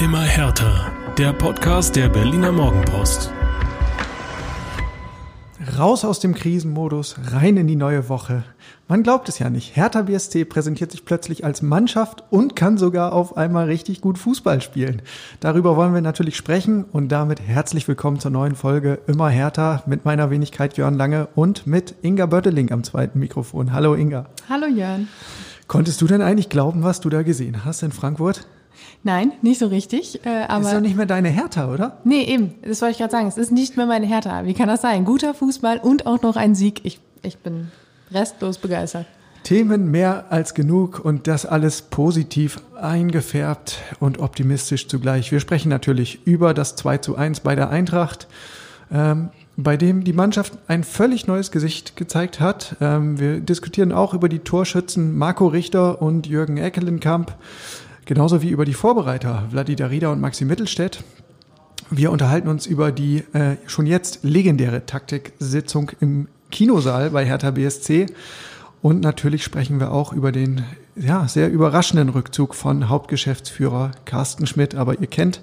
Immer härter. Der Podcast der Berliner Morgenpost. Raus aus dem Krisenmodus, rein in die neue Woche. Man glaubt es ja nicht. Hertha BSC präsentiert sich plötzlich als Mannschaft und kann sogar auf einmal richtig gut Fußball spielen. Darüber wollen wir natürlich sprechen und damit herzlich willkommen zur neuen Folge Immer Hertha mit meiner Wenigkeit Jörn Lange und mit Inga Bötteling am zweiten Mikrofon. Hallo Inga. Hallo Jörn. Konntest du denn eigentlich glauben, was du da gesehen hast in Frankfurt? Nein, nicht so richtig. Äh, aber ist doch nicht mehr deine Hertha, oder? Nee, eben. Das wollte ich gerade sagen. Es ist nicht mehr meine Hertha. Wie kann das sein? Guter Fußball und auch noch ein Sieg. Ich, ich bin restlos begeistert. Themen mehr als genug und das alles positiv eingefärbt und optimistisch zugleich. Wir sprechen natürlich über das 2 zu 1 bei der Eintracht, ähm, bei dem die Mannschaft ein völlig neues Gesicht gezeigt hat. Ähm, wir diskutieren auch über die Torschützen Marco Richter und Jürgen Eckelenkamp. Genauso wie über die Vorbereiter Vladi Darida und Maxi Mittelstädt. Wir unterhalten uns über die äh, schon jetzt legendäre Taktiksitzung im Kinosaal bei Hertha BSC. Und natürlich sprechen wir auch über den ja, sehr überraschenden Rückzug von Hauptgeschäftsführer Carsten Schmidt. Aber ihr kennt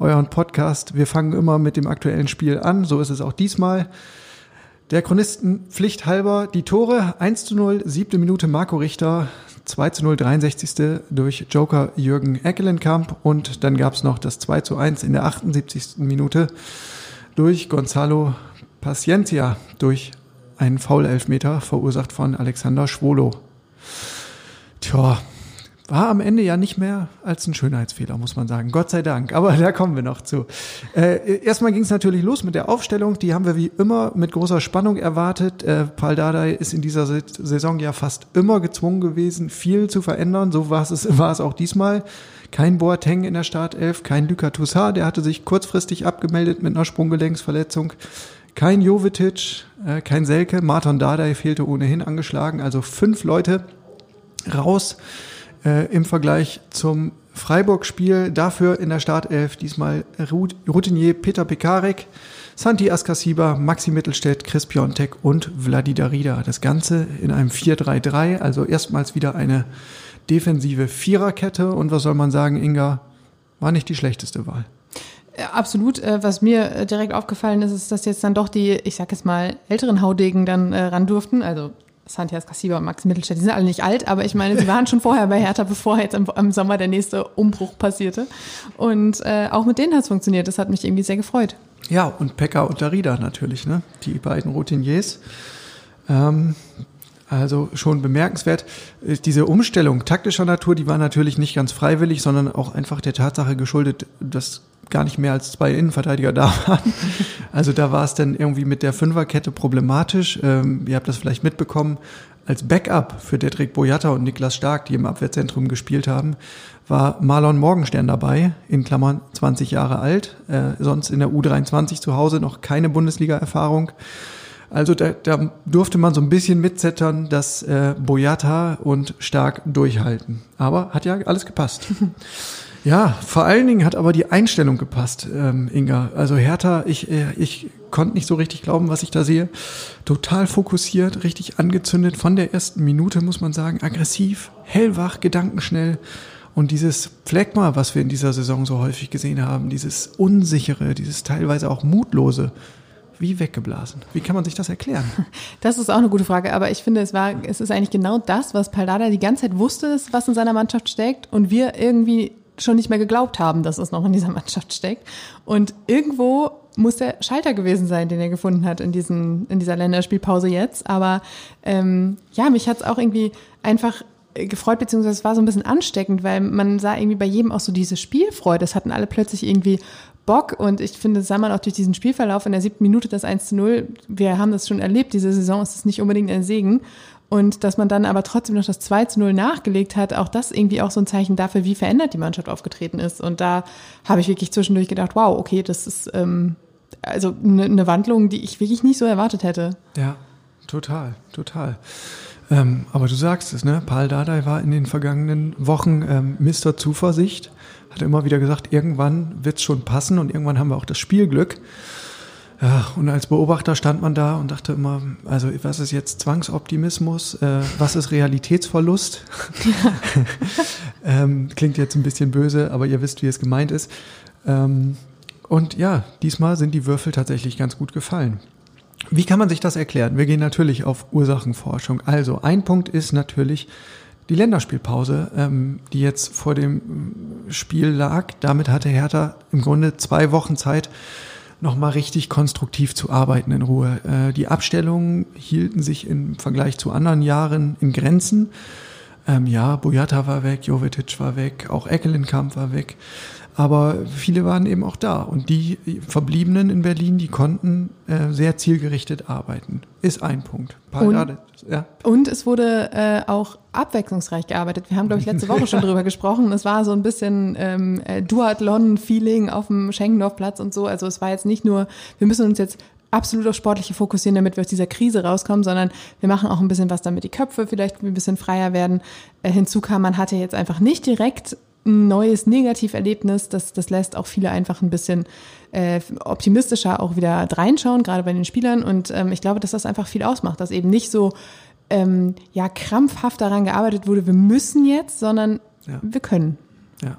euren Podcast. Wir fangen immer mit dem aktuellen Spiel an. So ist es auch diesmal. Der Chronisten halber die Tore 1 zu 0, siebte Minute Marco Richter, 2 zu 0, 63. durch Joker Jürgen Eckelenkamp und dann gab es noch das 2 zu 1 in der 78. Minute durch Gonzalo Paciencia durch einen Foul-Elfmeter verursacht von Alexander Schwolo. Tja, war am Ende ja nicht mehr als ein Schönheitsfehler, muss man sagen. Gott sei Dank. Aber da kommen wir noch zu. Äh, erstmal ging es natürlich los mit der Aufstellung. Die haben wir wie immer mit großer Spannung erwartet. Äh, Paul Dardai ist in dieser Saison ja fast immer gezwungen gewesen, viel zu verändern. So war es, war auch diesmal. Kein Boateng in der Startelf, kein Luka Toussaint, der hatte sich kurzfristig abgemeldet mit einer Sprunggelenksverletzung. Kein Jovetic, äh, kein Selke, Martin Dardai fehlte ohnehin angeschlagen. Also fünf Leute raus äh, im Vergleich zum Freiburg-Spiel. Dafür in der Startelf diesmal Routinier Peter Pekarek, Santi Askasiba, Maxi Mittelstädt, Chris Piontek und Vladi Darida. Das Ganze in einem 4-3-3, also erstmals wieder eine defensive Viererkette. Und was soll man sagen, Inga, war nicht die schlechteste Wahl. Absolut. Äh, was mir äh, direkt aufgefallen ist, ist, dass jetzt dann doch die, ich sag jetzt mal, älteren Haudegen dann äh, ran durften. Also Santias Cassiva und Max Mittelstädt, die sind alle nicht alt, aber ich meine, sie waren schon vorher bei Hertha, bevor jetzt im, im Sommer der nächste Umbruch passierte. Und äh, auch mit denen hat es funktioniert. Das hat mich irgendwie sehr gefreut. Ja, und Pekka und Darida natürlich, ne? Die beiden Routiniers. Ähm, also schon bemerkenswert. Äh, diese Umstellung taktischer Natur, die war natürlich nicht ganz freiwillig, sondern auch einfach der Tatsache geschuldet, dass gar nicht mehr als zwei Innenverteidiger da waren. Also da war es dann irgendwie mit der Fünferkette problematisch. Ähm, ihr habt das vielleicht mitbekommen. Als Backup für Detrick Boyata und Niklas Stark, die im Abwehrzentrum gespielt haben, war Marlon Morgenstern dabei, in Klammern 20 Jahre alt, äh, sonst in der U23 zu Hause noch keine Bundesliga-Erfahrung. Also da, da durfte man so ein bisschen mitzettern, dass äh, Boyata und Stark durchhalten. Aber hat ja alles gepasst. Ja, vor allen Dingen hat aber die Einstellung gepasst, ähm, Inga. Also Hertha, ich, äh, ich konnte nicht so richtig glauben, was ich da sehe. Total fokussiert, richtig angezündet von der ersten Minute, muss man sagen. Aggressiv, hellwach, gedankenschnell. Und dieses Phlegma, was wir in dieser Saison so häufig gesehen haben, dieses Unsichere, dieses teilweise auch Mutlose, wie weggeblasen. Wie kann man sich das erklären? Das ist auch eine gute Frage, aber ich finde, es war, es ist eigentlich genau das, was Paldada die ganze Zeit wusste, was in seiner Mannschaft steckt und wir irgendwie schon nicht mehr geglaubt haben, dass es noch in dieser Mannschaft steckt. Und irgendwo muss der Schalter gewesen sein, den er gefunden hat in, diesen, in dieser Länderspielpause jetzt. Aber ähm, ja, mich hat es auch irgendwie einfach gefreut, beziehungsweise es war so ein bisschen ansteckend, weil man sah irgendwie bei jedem auch so diese Spielfreude. Es hatten alle plötzlich irgendwie Bock und ich finde, das sah man auch durch diesen Spielverlauf in der siebten Minute das 1 zu 0. Wir haben das schon erlebt, diese Saison ist es nicht unbedingt ein Segen. Und dass man dann aber trotzdem noch das 2 zu 0 nachgelegt hat, auch das irgendwie auch so ein Zeichen dafür, wie verändert die Mannschaft aufgetreten ist. Und da habe ich wirklich zwischendurch gedacht, wow, okay, das ist ähm, also eine, eine Wandlung, die ich wirklich nicht so erwartet hätte. Ja, total, total. Ähm, aber du sagst es, ne? Paul Dardai war in den vergangenen Wochen ähm, Mr. Zuversicht, hat immer wieder gesagt, irgendwann wird es schon passen und irgendwann haben wir auch das Spielglück. Ja, und als Beobachter stand man da und dachte immer, also was ist jetzt Zwangsoptimismus, äh, was ist Realitätsverlust? ähm, klingt jetzt ein bisschen böse, aber ihr wisst, wie es gemeint ist. Ähm, und ja, diesmal sind die Würfel tatsächlich ganz gut gefallen. Wie kann man sich das erklären? Wir gehen natürlich auf Ursachenforschung. Also ein Punkt ist natürlich die Länderspielpause, ähm, die jetzt vor dem Spiel lag. Damit hatte Hertha im Grunde zwei Wochen Zeit, nochmal richtig konstruktiv zu arbeiten in Ruhe. Äh, die Abstellungen hielten sich im Vergleich zu anderen Jahren in Grenzen. Ähm, ja, Boyata war weg, Jovetic war weg, auch Eckelenkamp war weg. Aber viele waren eben auch da. Und die Verbliebenen in Berlin, die konnten äh, sehr zielgerichtet arbeiten. Ist ein Punkt. Und, ja. und es wurde äh, auch abwechslungsreich gearbeitet. Wir haben, glaube ich, letzte Woche schon drüber gesprochen. Es war so ein bisschen ähm, äh, Duathlon-Feeling auf dem Schenkendorfplatz und so. Also es war jetzt nicht nur, wir müssen uns jetzt absolut auf Sportliche fokussieren, damit wir aus dieser Krise rauskommen, sondern wir machen auch ein bisschen was, damit die Köpfe vielleicht ein bisschen freier werden. Äh, hinzu kam, man hatte jetzt einfach nicht direkt ein neues Negativerlebnis. Das, das lässt auch viele einfach ein bisschen äh, optimistischer auch wieder reinschauen, gerade bei den Spielern. Und ähm, ich glaube, dass das einfach viel ausmacht, dass eben nicht so ähm, ja krampfhaft daran gearbeitet wurde, wir müssen jetzt, sondern ja. wir können. Ja.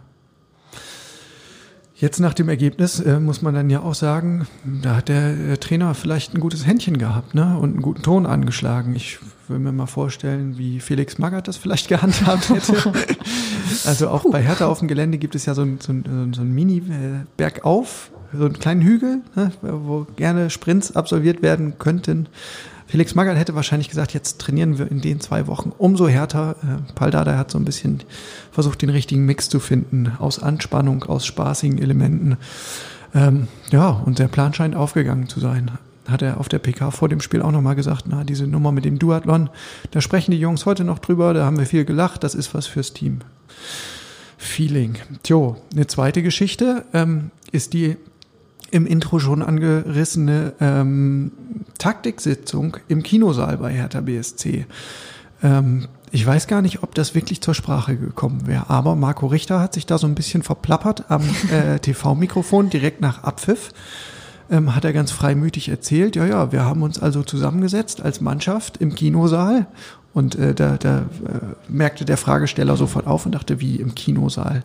Jetzt nach dem Ergebnis äh, muss man dann ja auch sagen, da hat der Trainer vielleicht ein gutes Händchen gehabt ne? und einen guten Ton angeschlagen. Ich will mir mal vorstellen, wie Felix Magath das vielleicht gehandhabt hätte. also auch bei Hertha auf dem Gelände gibt es ja so ein, so ein, so ein Mini-Bergauf, so einen kleinen Hügel, ne? wo gerne Sprints absolviert werden könnten. Felix Magath hätte wahrscheinlich gesagt, jetzt trainieren wir in den zwei Wochen umso härter. Äh, Paldada hat so ein bisschen versucht, den richtigen Mix zu finden aus Anspannung, aus spaßigen Elementen. Ähm, ja, und der Plan scheint aufgegangen zu sein. Hat er auf der PK vor dem Spiel auch nochmal gesagt, na, diese Nummer mit dem Duathlon, da sprechen die Jungs heute noch drüber, da haben wir viel gelacht, das ist was fürs Team. Feeling. Tjo, eine zweite Geschichte ähm, ist die im Intro schon angerissene ähm, Taktiksitzung im Kinosaal bei Hertha BSC. Ähm, ich weiß gar nicht, ob das wirklich zur Sprache gekommen wäre, aber Marco Richter hat sich da so ein bisschen verplappert am äh, TV-Mikrofon direkt nach Abpfiff. Ähm, hat er ganz freimütig erzählt, ja, ja, wir haben uns also zusammengesetzt als Mannschaft im Kinosaal und äh, da, da äh, merkte der Fragesteller sofort auf und dachte, wie im Kinosaal.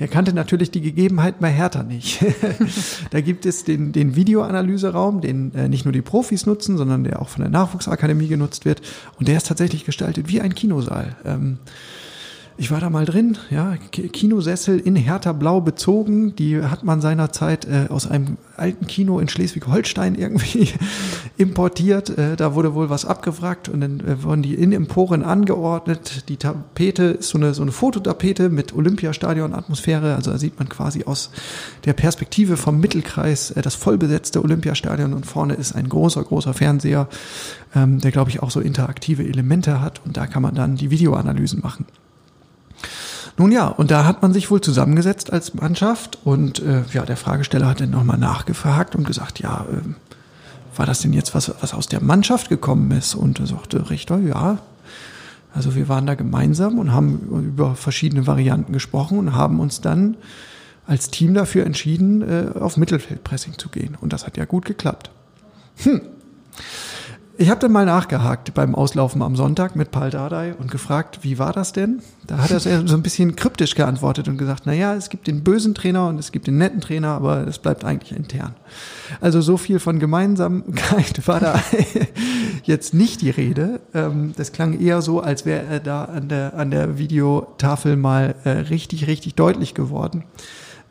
Der kannte natürlich die Gegebenheiten bei Hertha nicht. da gibt es den, den Videoanalyseraum, den äh, nicht nur die Profis nutzen, sondern der auch von der Nachwuchsakademie genutzt wird. Und der ist tatsächlich gestaltet wie ein Kinosaal. Ähm, ich war da mal drin, ja, Kinosessel in Hertha Blau bezogen. Die hat man seinerzeit äh, aus einem alten Kino in Schleswig-Holstein irgendwie importiert. Äh, da wurde wohl was abgewrackt und dann äh, wurden die in Emporen angeordnet. Die Tapete ist so eine, so eine Fototapete mit Olympiastadion-Atmosphäre. Also da sieht man quasi aus der Perspektive vom Mittelkreis äh, das vollbesetzte Olympiastadion und vorne ist ein großer, großer Fernseher, ähm, der glaube ich auch so interaktive Elemente hat und da kann man dann die Videoanalysen machen. Nun ja, und da hat man sich wohl zusammengesetzt als Mannschaft und äh, ja, der Fragesteller hat dann nochmal nachgefragt und gesagt, ja, äh, war das denn jetzt was, was aus der Mannschaft gekommen ist? Und er sagte Richter, ja. Also wir waren da gemeinsam und haben über verschiedene Varianten gesprochen und haben uns dann als Team dafür entschieden, äh, auf Mittelfeldpressing zu gehen. Und das hat ja gut geklappt. Hm. Ich habe dann mal nachgehakt beim Auslaufen am Sonntag mit Paul Dardai und gefragt, wie war das denn? Da hat er so ein bisschen kryptisch geantwortet und gesagt, na ja, es gibt den bösen Trainer und es gibt den netten Trainer, aber es bleibt eigentlich intern. Also so viel von Gemeinsamkeit war da jetzt nicht die Rede. Ähm, das klang eher so, als wäre er da an der, an der Videotafel mal äh, richtig, richtig deutlich geworden.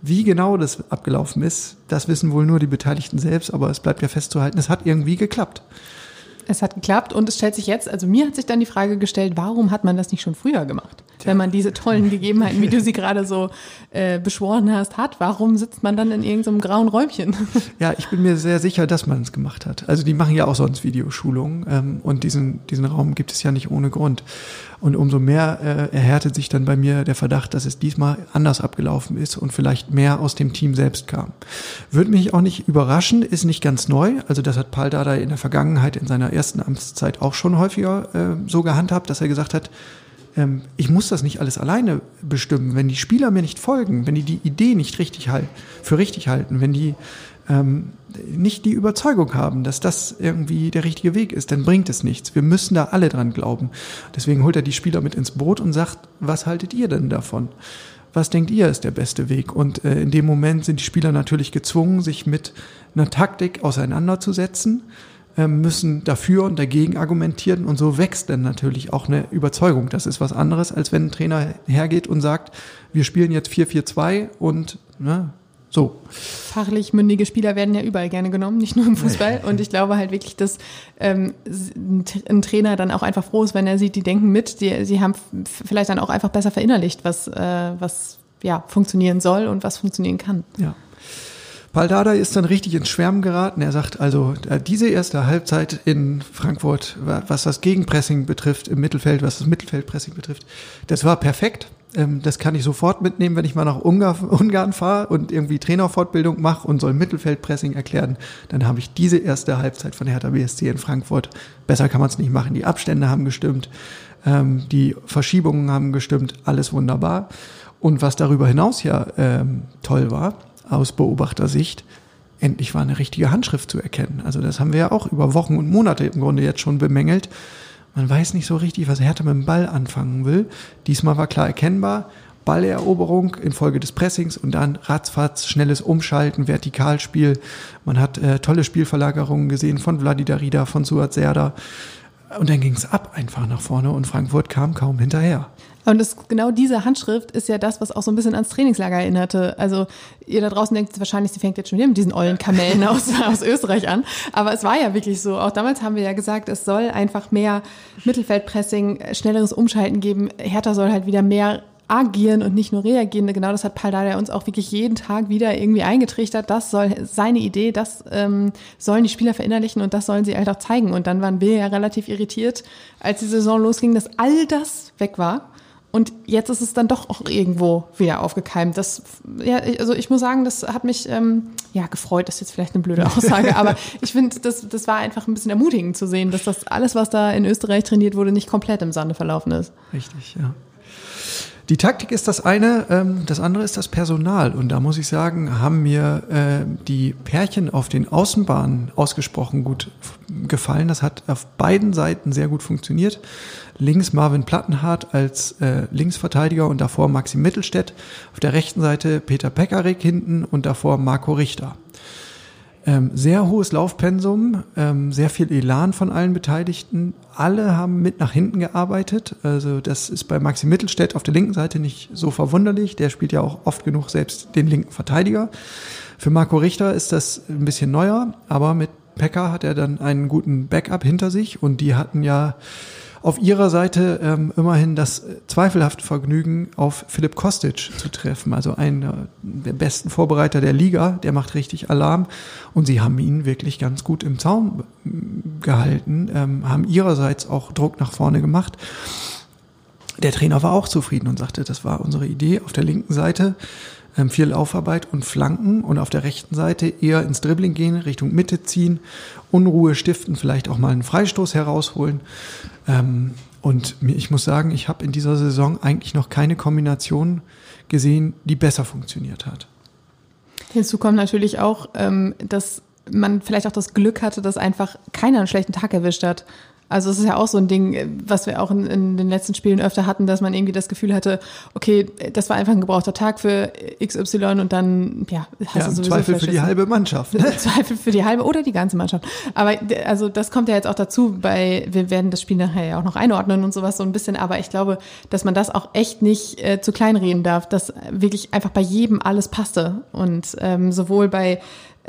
Wie genau das abgelaufen ist, das wissen wohl nur die Beteiligten selbst, aber es bleibt ja festzuhalten, es hat irgendwie geklappt. Es hat geklappt und es stellt sich jetzt, also mir hat sich dann die Frage gestellt, warum hat man das nicht schon früher gemacht? Wenn man diese tollen Gegebenheiten, wie du sie gerade so äh, beschworen hast, hat, warum sitzt man dann in irgendeinem grauen Räumchen? Ja, ich bin mir sehr sicher, dass man es gemacht hat. Also die machen ja auch sonst Videoschulungen ähm, und diesen, diesen Raum gibt es ja nicht ohne Grund. Und umso mehr äh, erhärtet sich dann bei mir der Verdacht, dass es diesmal anders abgelaufen ist und vielleicht mehr aus dem Team selbst kam. Würde mich auch nicht überraschen, ist nicht ganz neu. Also das hat Paul Dada in der Vergangenheit in seiner ersten Amtszeit auch schon häufiger äh, so gehandhabt, dass er gesagt hat, ähm, ich muss das nicht alles alleine bestimmen. Wenn die Spieler mir nicht folgen, wenn die die Idee nicht richtig halt, für richtig halten, wenn die ähm, nicht die Überzeugung haben, dass das irgendwie der richtige Weg ist, dann bringt es nichts. Wir müssen da alle dran glauben. Deswegen holt er die Spieler mit ins Boot und sagt, was haltet ihr denn davon? Was denkt ihr ist der beste Weg? Und äh, in dem Moment sind die Spieler natürlich gezwungen, sich mit einer Taktik auseinanderzusetzen, müssen dafür und dagegen argumentieren und so wächst dann natürlich auch eine Überzeugung. Das ist was anderes, als wenn ein Trainer hergeht und sagt, wir spielen jetzt 4-4-2 und ne, so. Fachlich mündige Spieler werden ja überall gerne genommen, nicht nur im Fußball. Und ich glaube halt wirklich, dass ähm, ein Trainer dann auch einfach froh ist, wenn er sieht, die denken mit, die, sie haben vielleicht dann auch einfach besser verinnerlicht, was, äh, was ja, funktionieren soll und was funktionieren kann. Ja. Paldada ist dann richtig ins Schwärmen geraten. Er sagt also, äh, diese erste Halbzeit in Frankfurt, was das Gegenpressing betrifft im Mittelfeld, was das Mittelfeldpressing betrifft, das war perfekt. Ähm, das kann ich sofort mitnehmen, wenn ich mal nach Ungarn fahre und irgendwie Trainerfortbildung mache und soll Mittelfeldpressing erklären. Dann habe ich diese erste Halbzeit von Hertha BSC in Frankfurt. Besser kann man es nicht machen. Die Abstände haben gestimmt, ähm, die Verschiebungen haben gestimmt, alles wunderbar. Und was darüber hinaus ja ähm, toll war, aus Beobachtersicht, endlich war eine richtige Handschrift zu erkennen. Also das haben wir ja auch über Wochen und Monate im Grunde jetzt schon bemängelt. Man weiß nicht so richtig, was Hertha mit dem Ball anfangen will. Diesmal war klar erkennbar, Balleroberung infolge des Pressings und dann ratzfatz, schnelles Umschalten, Vertikalspiel. Man hat äh, tolle Spielverlagerungen gesehen von Vladi Darida, von Suat Serda. Und dann ging es ab einfach nach vorne und Frankfurt kam kaum hinterher. Und das, genau diese Handschrift ist ja das, was auch so ein bisschen ans Trainingslager erinnerte. Also ihr da draußen denkt wahrscheinlich, sie fängt jetzt schon wieder mit diesen ollen Kamellen aus, aus Österreich an. Aber es war ja wirklich so. Auch damals haben wir ja gesagt, es soll einfach mehr Mittelfeldpressing, schnelleres Umschalten geben. Hertha soll halt wieder mehr agieren und nicht nur reagieren. Genau das hat Paldada uns auch wirklich jeden Tag wieder irgendwie eingetrichtert. Das soll seine Idee, das ähm, sollen die Spieler verinnerlichen und das sollen sie halt auch zeigen. Und dann waren wir ja relativ irritiert, als die Saison losging, dass all das weg war. Und jetzt ist es dann doch auch irgendwo wieder aufgekeimt. Das, ja, also ich muss sagen, das hat mich ähm, ja gefreut. Das ist jetzt vielleicht eine blöde Aussage, aber ich finde, das, das war einfach ein bisschen ermutigend zu sehen, dass das alles, was da in Österreich trainiert wurde, nicht komplett im Sande verlaufen ist. Richtig, ja. Die Taktik ist das eine, ähm, das andere ist das Personal. Und da muss ich sagen, haben mir äh, die Pärchen auf den Außenbahnen ausgesprochen gut gefallen. Das hat auf beiden Seiten sehr gut funktioniert. Links Marvin Plattenhardt als äh, Linksverteidiger und davor Maxim Mittelstädt. Auf der rechten Seite Peter Pekarik hinten und davor Marco Richter. Ähm, sehr hohes Laufpensum, ähm, sehr viel Elan von allen Beteiligten. Alle haben mit nach hinten gearbeitet. Also das ist bei Maxi Mittelstädt auf der linken Seite nicht so verwunderlich. Der spielt ja auch oft genug selbst den linken Verteidiger. Für Marco Richter ist das ein bisschen neuer, aber mit Pekka hat er dann einen guten Backup hinter sich und die hatten ja auf ihrer Seite ähm, immerhin das äh, zweifelhafte Vergnügen, auf Philipp Kostic zu treffen. Also einen der besten Vorbereiter der Liga, der macht richtig Alarm. Und sie haben ihn wirklich ganz gut im Zaun äh, gehalten, ähm, haben ihrerseits auch Druck nach vorne gemacht. Der Trainer war auch zufrieden und sagte, das war unsere Idee. Auf der linken Seite viel Aufarbeit und Flanken und auf der rechten Seite eher ins Dribbling gehen, Richtung Mitte ziehen, Unruhe stiften, vielleicht auch mal einen Freistoß herausholen. Ähm, und ich muss sagen, ich habe in dieser Saison eigentlich noch keine Kombination gesehen, die besser funktioniert hat. Hinzu kommt natürlich auch, ähm, dass man vielleicht auch das Glück hatte, dass einfach keiner einen schlechten Tag erwischt hat. Also es ist ja auch so ein Ding, was wir auch in, in, den letzten Spielen öfter hatten, dass man irgendwie das Gefühl hatte, okay, das war einfach ein gebrauchter Tag für XY und dann, ja, hast ja, du sowieso Zweifel für die halbe Mannschaft. Ne? Zweifel für die halbe oder die ganze Mannschaft. Aber also das kommt ja jetzt auch dazu, bei, wir werden das Spiel nachher ja auch noch einordnen und sowas so ein bisschen, aber ich glaube, dass man das auch echt nicht äh, zu klein reden darf, dass wirklich einfach bei jedem alles passte und ähm, sowohl bei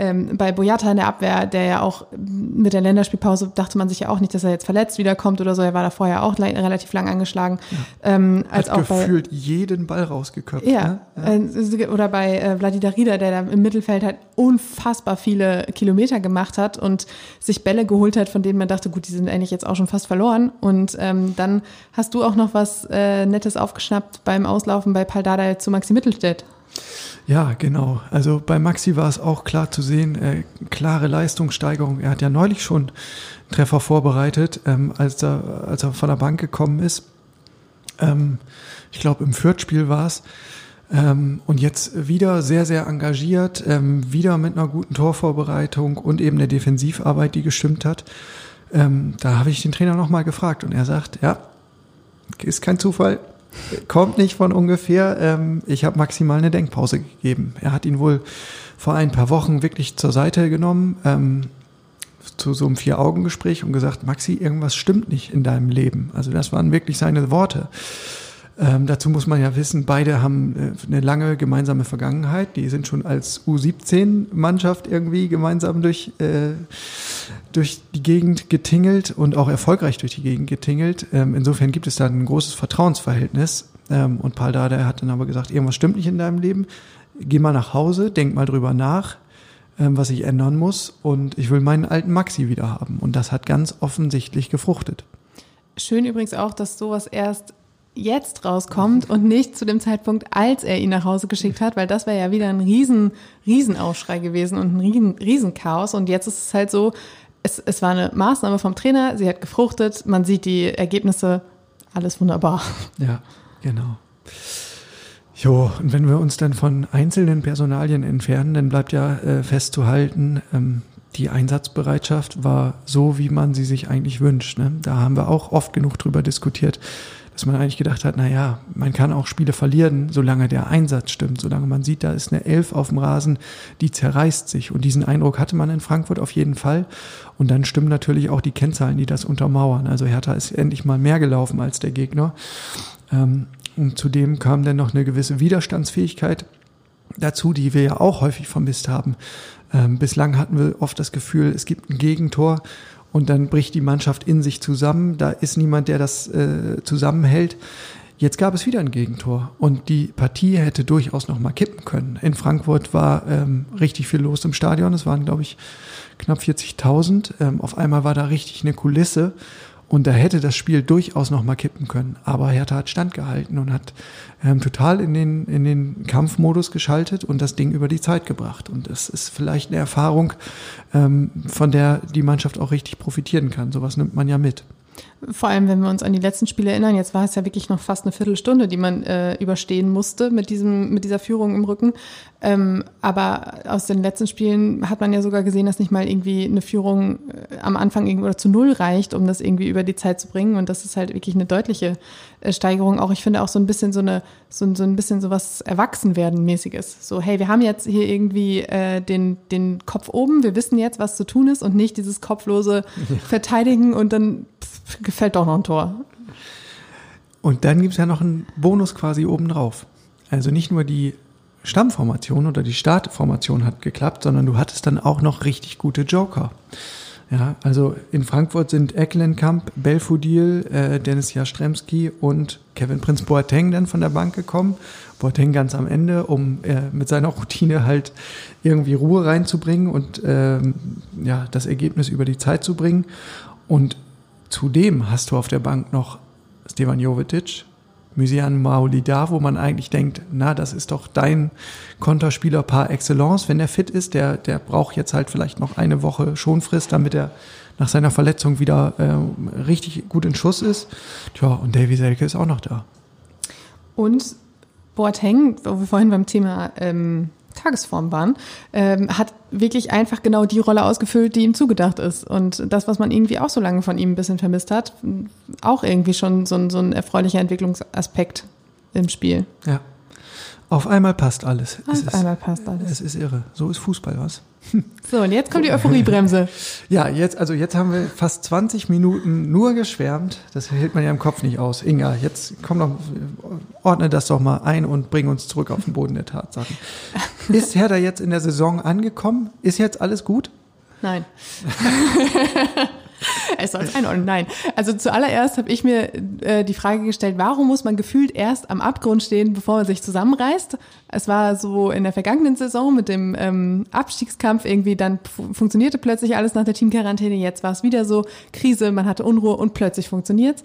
ähm, bei Boyata in der Abwehr, der ja auch mit der Länderspielpause dachte man sich ja auch nicht, dass er jetzt verletzt wiederkommt oder so. Er war da vorher auch relativ lang angeschlagen. Ja. Ähm, als Hat auch gefühlt bei, jeden Ball rausgeköpft. Ja, ne? ja. Äh, oder bei äh, Vladimir Rieder, der da im Mittelfeld halt unfassbar viele Kilometer gemacht hat und sich Bälle geholt hat, von denen man dachte, gut, die sind eigentlich jetzt auch schon fast verloren. Und ähm, dann hast du auch noch was äh, Nettes aufgeschnappt beim Auslaufen bei Paldada zu Maxi Mittelstädt. Ja, genau. Also bei Maxi war es auch klar zu sehen, äh, klare Leistungssteigerung. Er hat ja neulich schon Treffer vorbereitet, ähm, als, er, als er von der Bank gekommen ist. Ähm, ich glaube, im Fürth-Spiel war es. Ähm, und jetzt wieder sehr, sehr engagiert, ähm, wieder mit einer guten Torvorbereitung und eben der Defensivarbeit, die gestimmt hat. Ähm, da habe ich den Trainer nochmal gefragt und er sagt, ja, ist kein Zufall, kommt nicht von ungefähr. Ähm, ich habe maximal eine Denkpause gegeben. Er hat ihn wohl vor ein paar Wochen wirklich zur Seite genommen ähm, zu so einem Vier-Augen-Gespräch und gesagt, Maxi, irgendwas stimmt nicht in deinem Leben. Also das waren wirklich seine Worte. Ähm, dazu muss man ja wissen, beide haben äh, eine lange gemeinsame Vergangenheit. Die sind schon als U17-Mannschaft irgendwie gemeinsam durch, äh, durch die Gegend getingelt und auch erfolgreich durch die Gegend getingelt. Ähm, insofern gibt es da ein großes Vertrauensverhältnis. Ähm, und Paul Dada hat dann aber gesagt, irgendwas stimmt nicht in deinem Leben. Geh mal nach Hause, denk mal drüber nach, ähm, was ich ändern muss. Und ich will meinen alten Maxi wieder haben. Und das hat ganz offensichtlich gefruchtet. Schön übrigens auch, dass sowas erst jetzt rauskommt und nicht zu dem Zeitpunkt, als er ihn nach Hause geschickt hat, weil das wäre ja wieder ein riesen, Riesenaufschrei gewesen und ein riesen, Riesenchaos. Und jetzt ist es halt so, es, es war eine Maßnahme vom Trainer, sie hat gefruchtet, man sieht die Ergebnisse, alles wunderbar. Ja, genau. Jo, und wenn wir uns dann von einzelnen Personalien entfernen, dann bleibt ja äh, festzuhalten, ähm, die Einsatzbereitschaft war so, wie man sie sich eigentlich wünscht. Ne? Da haben wir auch oft genug drüber diskutiert dass man eigentlich gedacht hat, na ja, man kann auch Spiele verlieren, solange der Einsatz stimmt, solange man sieht, da ist eine Elf auf dem Rasen, die zerreißt sich. Und diesen Eindruck hatte man in Frankfurt auf jeden Fall. Und dann stimmen natürlich auch die Kennzahlen, die das untermauern. Also Hertha ist endlich mal mehr gelaufen als der Gegner. Ähm, und zudem kam dann noch eine gewisse Widerstandsfähigkeit dazu, die wir ja auch häufig vermisst haben. Ähm, bislang hatten wir oft das Gefühl, es gibt ein Gegentor und dann bricht die Mannschaft in sich zusammen. Da ist niemand, der das äh, zusammenhält. Jetzt gab es wieder ein Gegentor und die Partie hätte durchaus noch mal kippen können. In Frankfurt war ähm, richtig viel los im Stadion. Es waren, glaube ich, knapp 40.000. Ähm, auf einmal war da richtig eine Kulisse und da hätte das Spiel durchaus noch mal kippen können. Aber Hertha hat standgehalten und hat ähm, total in den, in den Kampfmodus geschaltet und das Ding über die Zeit gebracht. Und das ist vielleicht eine Erfahrung, ähm, von der die Mannschaft auch richtig profitieren kann. Sowas nimmt man ja mit. Vor allem, wenn wir uns an die letzten Spiele erinnern, jetzt war es ja wirklich noch fast eine Viertelstunde, die man äh, überstehen musste mit diesem, mit dieser Führung im Rücken. Ähm, aber aus den letzten Spielen hat man ja sogar gesehen, dass nicht mal irgendwie eine Führung äh, am Anfang irgendwie oder zu null reicht, um das irgendwie über die Zeit zu bringen. Und das ist halt wirklich eine deutliche äh, Steigerung. Auch ich finde auch so ein bisschen so eine, so, so ein bisschen so was Erwachsenwerden-mäßiges. So, hey, wir haben jetzt hier irgendwie äh, den, den Kopf oben, wir wissen jetzt, was zu tun ist und nicht dieses kopflose Verteidigen und dann pff, gefällt doch noch ein Tor. Und dann gibt's ja noch einen Bonus quasi obendrauf. Also nicht nur die Stammformation oder die Startformation hat geklappt, sondern du hattest dann auch noch richtig gute Joker. Ja, also in Frankfurt sind Ecklenkamp, Belfodil, äh, Dennis Jastremski und Kevin Prinz Boateng dann von der Bank gekommen. Boateng ganz am Ende, um äh, mit seiner Routine halt irgendwie Ruhe reinzubringen und ähm, ja, das Ergebnis über die Zeit zu bringen. Und zudem hast du auf der Bank noch Stevan Jovetic, Mysian Maolida, wo man eigentlich denkt, na, das ist doch dein Konterspieler par excellence. Wenn er fit ist, der, der braucht jetzt halt vielleicht noch eine Woche Schonfrist, damit er nach seiner Verletzung wieder äh, richtig gut in Schuss ist. Tja, und Davy Selke ist auch noch da. Und Boateng, wo wir vorhin beim Thema ähm, Tagesform waren, ähm, hat wirklich einfach genau die Rolle ausgefüllt, die ihm zugedacht ist. Und das, was man irgendwie auch so lange von ihm ein bisschen vermisst hat, auch irgendwie schon so ein, so ein erfreulicher Entwicklungsaspekt im Spiel. Ja. Auf einmal passt alles. Auf es einmal ist, passt alles. Es ist irre. So ist Fußball was. So, und jetzt kommt die Euphoriebremse. ja, jetzt, also jetzt haben wir fast 20 Minuten nur geschwärmt. Das hält man ja im Kopf nicht aus. Inga, jetzt komm doch, ordne das doch mal ein und bring uns zurück auf den Boden der Tatsachen. Ist Hertha jetzt in der Saison angekommen? Ist jetzt alles gut? Nein. es soll es einordnen. Nein. Also zuallererst habe ich mir äh, die Frage gestellt, warum muss man gefühlt erst am Abgrund stehen, bevor man sich zusammenreißt? Es war so in der vergangenen Saison mit dem ähm, Abstiegskampf irgendwie, dann funktionierte plötzlich alles nach der Teamquarantäne. Jetzt war es wieder so Krise, man hatte Unruhe und plötzlich funktioniert's.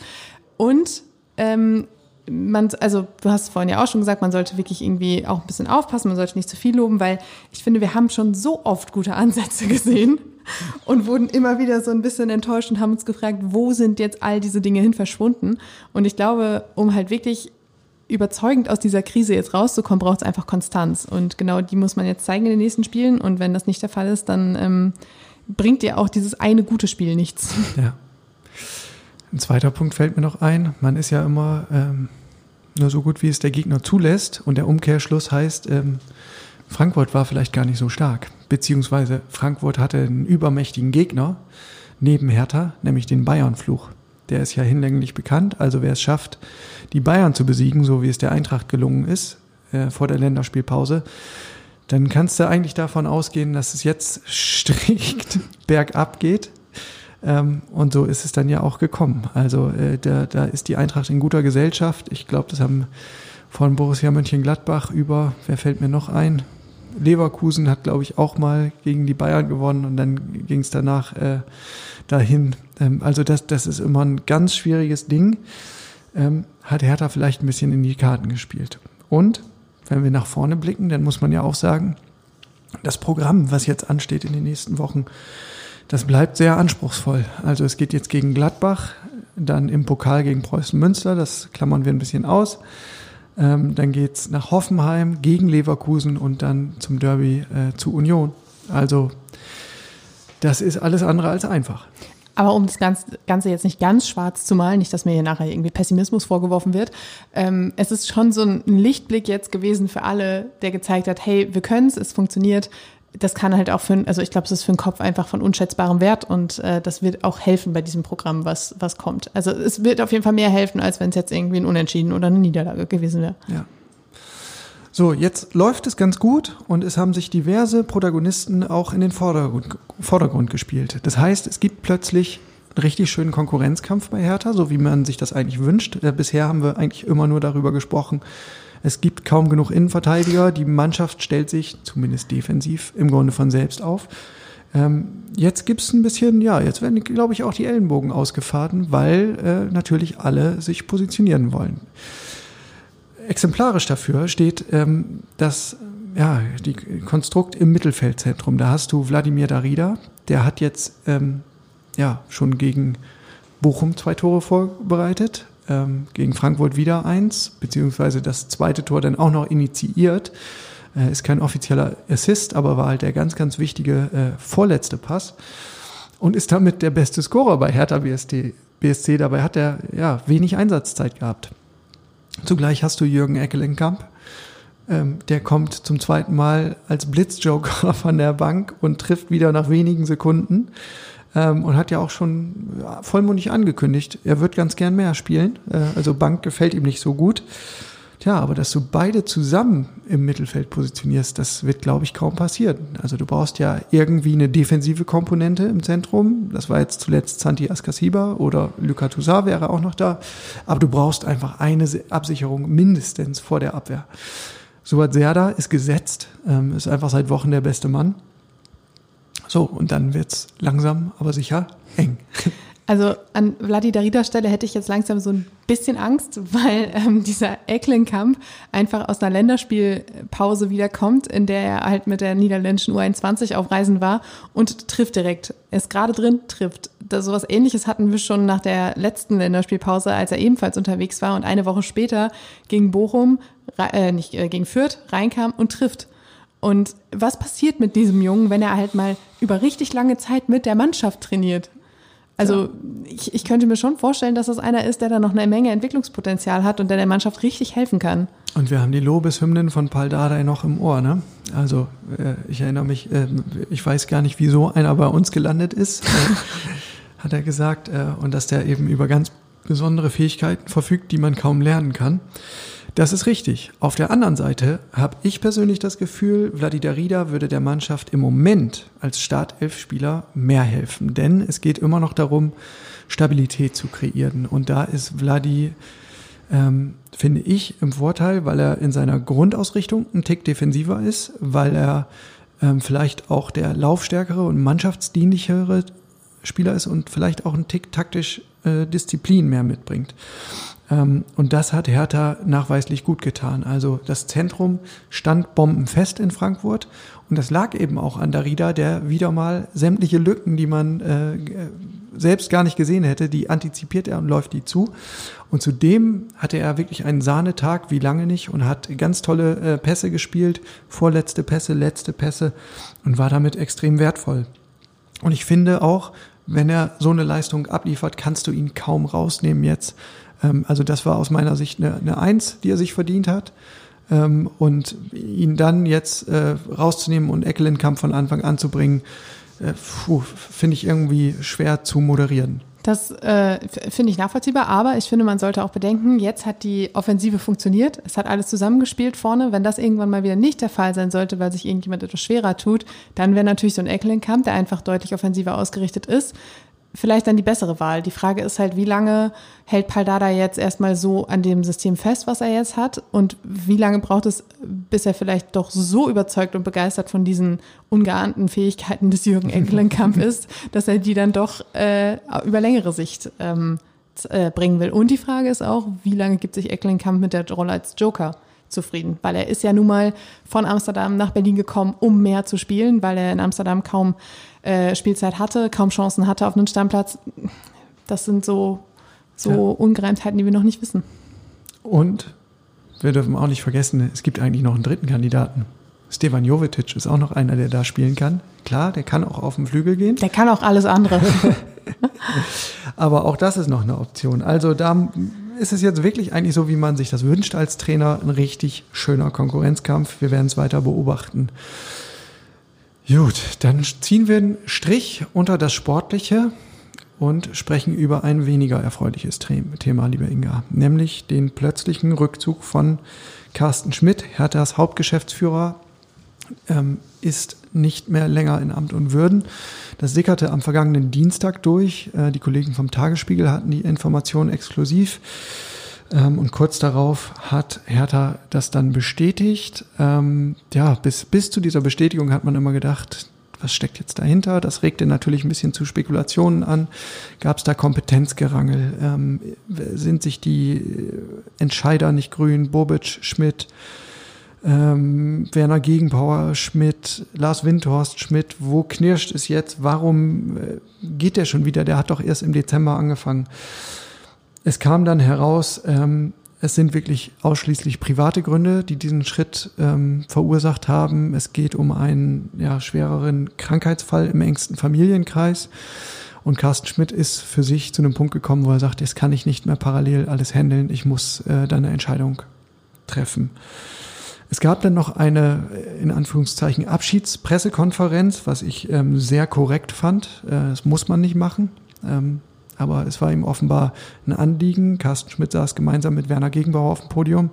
Und ähm, man, also du hast vorhin ja auch schon gesagt, man sollte wirklich irgendwie auch ein bisschen aufpassen, man sollte nicht zu viel loben, weil ich finde, wir haben schon so oft gute Ansätze gesehen und wurden immer wieder so ein bisschen enttäuscht und haben uns gefragt, wo sind jetzt all diese Dinge hin verschwunden? Und ich glaube, um halt wirklich überzeugend aus dieser Krise jetzt rauszukommen, braucht es einfach Konstanz. Und genau die muss man jetzt zeigen in den nächsten Spielen. Und wenn das nicht der Fall ist, dann ähm, bringt dir auch dieses eine gute Spiel nichts. Ja. Ein zweiter Punkt fällt mir noch ein. Man ist ja immer ähm, nur so gut, wie es der Gegner zulässt. Und der Umkehrschluss heißt, ähm, Frankfurt war vielleicht gar nicht so stark. Beziehungsweise Frankfurt hatte einen übermächtigen Gegner neben Hertha, nämlich den Bayern-Fluch. Der ist ja hinlänglich bekannt. Also wer es schafft, die Bayern zu besiegen, so wie es der Eintracht gelungen ist äh, vor der Länderspielpause, dann kannst du eigentlich davon ausgehen, dass es jetzt strikt bergab geht. Ähm, und so ist es dann ja auch gekommen. Also äh, da, da ist die Eintracht in guter Gesellschaft. Ich glaube, das haben von Borussia Mönchengladbach über, wer fällt mir noch ein? Leverkusen hat, glaube ich, auch mal gegen die Bayern gewonnen und dann ging es danach äh, dahin. Ähm, also das, das ist immer ein ganz schwieriges Ding. Ähm, hat Hertha vielleicht ein bisschen in die Karten gespielt. Und wenn wir nach vorne blicken, dann muss man ja auch sagen, das Programm, was jetzt ansteht in den nächsten Wochen, das bleibt sehr anspruchsvoll. Also es geht jetzt gegen Gladbach, dann im Pokal gegen Preußen Münster, das klammern wir ein bisschen aus. Ähm, dann geht's nach Hoffenheim gegen Leverkusen und dann zum Derby äh, zu Union. Also das ist alles andere als einfach. Aber um das Ganze jetzt nicht ganz schwarz zu malen, nicht, dass mir hier nachher irgendwie Pessimismus vorgeworfen wird, ähm, es ist schon so ein Lichtblick jetzt gewesen für alle, der gezeigt hat, hey, wir können es, es funktioniert. Das kann halt auch für, also ich glaube, es ist für den Kopf einfach von unschätzbarem Wert und äh, das wird auch helfen bei diesem Programm, was, was kommt. Also es wird auf jeden Fall mehr helfen, als wenn es jetzt irgendwie ein Unentschieden oder eine Niederlage gewesen wäre. Ja. So, jetzt läuft es ganz gut und es haben sich diverse Protagonisten auch in den Vordergrund, Vordergrund gespielt. Das heißt, es gibt plötzlich einen richtig schönen Konkurrenzkampf bei Hertha, so wie man sich das eigentlich wünscht. Äh, bisher haben wir eigentlich immer nur darüber gesprochen, es gibt kaum genug Innenverteidiger. Die Mannschaft stellt sich, zumindest defensiv, im Grunde von selbst auf. Ähm, jetzt gibt's ein bisschen, ja, jetzt werden, glaube ich, auch die Ellenbogen ausgefahren, weil äh, natürlich alle sich positionieren wollen exemplarisch dafür steht ähm, das ja, die Konstrukt im Mittelfeldzentrum. Da hast du Wladimir Darida, der hat jetzt ähm, ja schon gegen Bochum zwei Tore vorbereitet, ähm, gegen Frankfurt wieder eins, beziehungsweise das zweite Tor dann auch noch initiiert. Äh, ist kein offizieller Assist, aber war halt der ganz, ganz wichtige äh, vorletzte Pass und ist damit der beste Scorer bei Hertha BSC. BSC. Dabei hat er ja wenig Einsatzzeit gehabt. Zugleich hast du Jürgen Eckelenkamp. Ähm, der kommt zum zweiten Mal als Blitzjoker von der Bank und trifft wieder nach wenigen Sekunden. Ähm, und hat ja auch schon vollmundig angekündigt, er wird ganz gern mehr spielen. Äh, also Bank gefällt ihm nicht so gut. Tja, aber dass du beide zusammen im Mittelfeld positionierst, das wird, glaube ich, kaum passieren. Also du brauchst ja irgendwie eine defensive Komponente im Zentrum. Das war jetzt zuletzt Santi Askasiba oder Luka Toussaint wäre auch noch da. Aber du brauchst einfach eine Absicherung mindestens vor der Abwehr. Suat Serda ist gesetzt, ähm, ist einfach seit Wochen der beste Mann. So, und dann wird's langsam, aber sicher eng. Also an Vladi Daridas Stelle hätte ich jetzt langsam so ein bisschen Angst, weil ähm, dieser Ecklenkamp einfach aus einer Länderspielpause wiederkommt, in der er halt mit der niederländischen U21 auf Reisen war und trifft direkt. Er ist gerade drin, trifft. Das, sowas ähnliches hatten wir schon nach der letzten Länderspielpause, als er ebenfalls unterwegs war und eine Woche später gegen Bochum, äh, nicht äh, gegen Fürth, reinkam und trifft. Und was passiert mit diesem Jungen, wenn er halt mal über richtig lange Zeit mit der Mannschaft trainiert? Also ja. ich, ich könnte mir schon vorstellen, dass das einer ist, der da noch eine Menge Entwicklungspotenzial hat und der der Mannschaft richtig helfen kann. Und wir haben die Lobeshymnen von Paul Dardai noch im Ohr, ne? Also äh, ich erinnere mich, äh, ich weiß gar nicht, wieso einer bei uns gelandet ist, äh, hat er gesagt, und dass der eben über ganz besondere Fähigkeiten verfügt, die man kaum lernen kann. Das ist richtig. Auf der anderen Seite habe ich persönlich das Gefühl, Vladimir Rida würde der Mannschaft im Moment als Startelfspieler mehr helfen. Denn es geht immer noch darum, Stabilität zu kreieren. Und da ist Vladi, ähm, finde ich, im Vorteil, weil er in seiner Grundausrichtung ein Tick defensiver ist, weil er ähm, vielleicht auch der laufstärkere und mannschaftsdienlichere Spieler ist und vielleicht auch ein Tick taktisch äh, Disziplin mehr mitbringt. Ähm, und das hat Hertha nachweislich gut getan. Also das Zentrum stand bombenfest in Frankfurt und das lag eben auch an Darida, der wieder mal sämtliche Lücken, die man äh, selbst gar nicht gesehen hätte, die antizipiert er und läuft die zu. Und zudem hatte er wirklich einen Sahnetag, wie lange nicht, und hat ganz tolle äh, Pässe gespielt, vorletzte Pässe, letzte Pässe und war damit extrem wertvoll. Und ich finde auch, wenn er so eine Leistung abliefert, kannst du ihn kaum rausnehmen jetzt. Ähm, also das war aus meiner Sicht eine, eine Eins, die er sich verdient hat. Ähm, und ihn dann jetzt äh, rauszunehmen und Eckelenkamp von Anfang an zu bringen, äh, finde ich irgendwie schwer zu moderieren. Das äh, finde ich nachvollziehbar, aber ich finde, man sollte auch bedenken, jetzt hat die Offensive funktioniert, es hat alles zusammengespielt vorne. Wenn das irgendwann mal wieder nicht der Fall sein sollte, weil sich irgendjemand etwas schwerer tut, dann wäre natürlich so ein Eckelenkamp, der einfach deutlich offensiver ausgerichtet ist, vielleicht dann die bessere Wahl. Die Frage ist halt, wie lange hält Paldada jetzt erstmal so an dem System fest, was er jetzt hat? Und wie lange braucht es, bis er vielleicht doch so überzeugt und begeistert von diesen ungeahnten Fähigkeiten des Jürgen Enkelenkamp ist, dass er die dann doch äh, über längere Sicht ähm, äh, bringen will? Und die Frage ist auch, wie lange gibt sich Eckelenkamp mit der Rolle als Joker? Zufrieden, weil er ist ja nun mal von Amsterdam nach Berlin gekommen, um mehr zu spielen, weil er in Amsterdam kaum äh, Spielzeit hatte, kaum Chancen hatte auf einen Stammplatz. Das sind so, so ja. Ungereimtheiten, die wir noch nicht wissen. Und wir dürfen auch nicht vergessen, es gibt eigentlich noch einen dritten Kandidaten. Stevan Jovetic ist auch noch einer, der da spielen kann. Klar, der kann auch auf den Flügel gehen. Der kann auch alles andere. Aber auch das ist noch eine Option. Also da ist es jetzt wirklich eigentlich so, wie man sich das wünscht als Trainer. Ein richtig schöner Konkurrenzkampf. Wir werden es weiter beobachten. Gut, dann ziehen wir einen Strich unter das Sportliche und sprechen über ein weniger erfreuliches Thema, liebe Inga, nämlich den plötzlichen Rückzug von Carsten Schmidt, Herthas Hauptgeschäftsführer, ähm, ist nicht mehr länger in Amt und Würden. Das sickerte am vergangenen Dienstag durch. Äh, die Kollegen vom Tagesspiegel hatten die Information exklusiv. Ähm, und kurz darauf hat Hertha das dann bestätigt. Ähm, ja, bis, bis zu dieser Bestätigung hat man immer gedacht, was steckt jetzt dahinter? Das regte natürlich ein bisschen zu Spekulationen an. Gab es da Kompetenzgerangel? Ähm, sind sich die Entscheider nicht grün? Bobic, Schmidt, ähm, Werner Gegenpower, Schmidt, Lars Windhorst, Schmidt, wo knirscht es jetzt? Warum äh, geht der schon wieder? Der hat doch erst im Dezember angefangen. Es kam dann heraus, ähm, es sind wirklich ausschließlich private Gründe, die diesen Schritt ähm, verursacht haben. Es geht um einen ja, schwereren Krankheitsfall im engsten Familienkreis. Und Carsten Schmidt ist für sich zu einem Punkt gekommen, wo er sagt, jetzt kann ich nicht mehr parallel alles handeln, ich muss äh, dann eine Entscheidung treffen. Es gab dann noch eine, in Anführungszeichen, Abschiedspressekonferenz, was ich ähm, sehr korrekt fand. Äh, das muss man nicht machen. Ähm, aber es war ihm offenbar ein Anliegen. Carsten Schmidt saß gemeinsam mit Werner Gegenbauer auf dem Podium.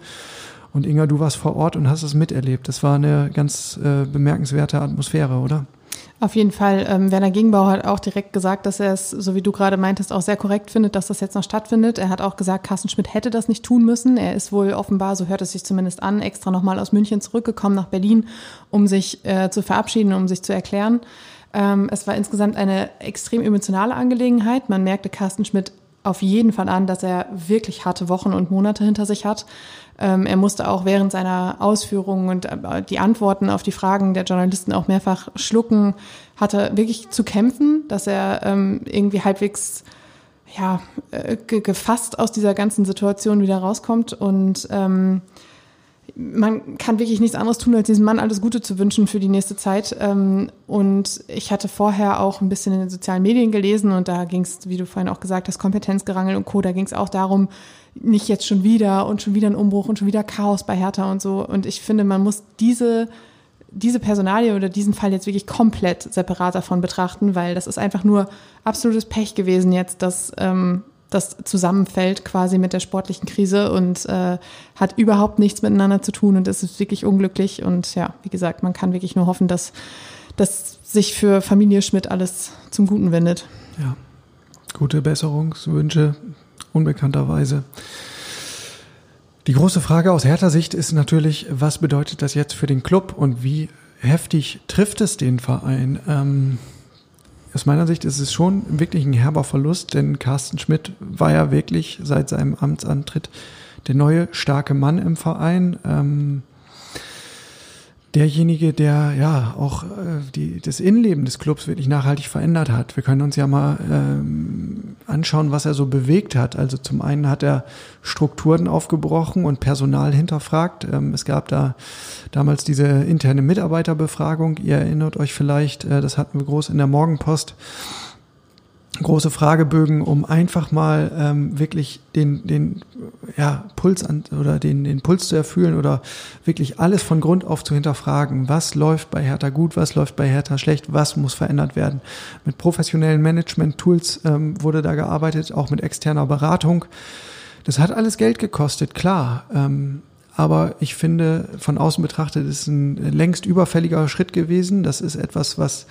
Und Inga, du warst vor Ort und hast es miterlebt. Das war eine ganz äh, bemerkenswerte Atmosphäre, oder? Auf jeden Fall. Ähm, Werner Gegenbauer hat auch direkt gesagt, dass er es, so wie du gerade meintest, auch sehr korrekt findet, dass das jetzt noch stattfindet. Er hat auch gesagt, Carsten Schmidt hätte das nicht tun müssen. Er ist wohl offenbar, so hört es sich zumindest an, extra nochmal aus München zurückgekommen nach Berlin, um sich äh, zu verabschieden, um sich zu erklären. Ähm, es war insgesamt eine extrem emotionale Angelegenheit. Man merkte Carsten Schmidt auf jeden Fall an, dass er wirklich harte Wochen und Monate hinter sich hat. Ähm, er musste auch während seiner Ausführungen und äh, die Antworten auf die Fragen der Journalisten auch mehrfach schlucken, hatte wirklich zu kämpfen, dass er ähm, irgendwie halbwegs ja, äh, gefasst aus dieser ganzen Situation wieder rauskommt. Und ähm, man kann wirklich nichts anderes tun, als diesem Mann alles Gute zu wünschen für die nächste Zeit. Ähm, und ich hatte vorher auch ein bisschen in den sozialen Medien gelesen und da ging es, wie du vorhin auch gesagt hast, Kompetenzgerangel und Co. Da ging es auch darum, nicht jetzt schon wieder und schon wieder ein Umbruch und schon wieder Chaos bei Hertha und so. Und ich finde, man muss diese diese Personalie oder diesen Fall jetzt wirklich komplett separat davon betrachten, weil das ist einfach nur absolutes Pech gewesen jetzt, dass ähm, das zusammenfällt quasi mit der sportlichen Krise und äh, hat überhaupt nichts miteinander zu tun und es ist wirklich unglücklich. Und ja, wie gesagt, man kann wirklich nur hoffen, dass, dass sich für Familie Schmidt alles zum Guten wendet. Ja, gute Besserungswünsche, unbekannterweise. Die große Frage aus härter Sicht ist natürlich, was bedeutet das jetzt für den Club und wie heftig trifft es den Verein? Ähm, aus meiner Sicht ist es schon wirklich ein herber Verlust, denn Carsten Schmidt war ja wirklich seit seinem Amtsantritt der neue starke Mann im Verein. Ähm, derjenige, der ja auch äh, die, das Innenleben des Clubs wirklich nachhaltig verändert hat. Wir können uns ja mal ähm, anschauen, was er so bewegt hat. Also zum einen hat er Strukturen aufgebrochen und Personal hinterfragt. Ähm, es gab da damals diese interne Mitarbeiterbefragung. Ihr erinnert euch vielleicht, äh, das hatten wir groß in der Morgenpost große Fragebögen, um einfach mal ähm, wirklich den, den ja, Puls an, oder den, den Puls zu erfüllen oder wirklich alles von Grund auf zu hinterfragen. Was läuft bei Hertha gut, was läuft bei Hertha schlecht, was muss verändert werden. Mit professionellen Management-Tools ähm, wurde da gearbeitet, auch mit externer Beratung. Das hat alles Geld gekostet, klar. Ähm, aber ich finde, von außen betrachtet, ist ein längst überfälliger Schritt gewesen. Das ist etwas, was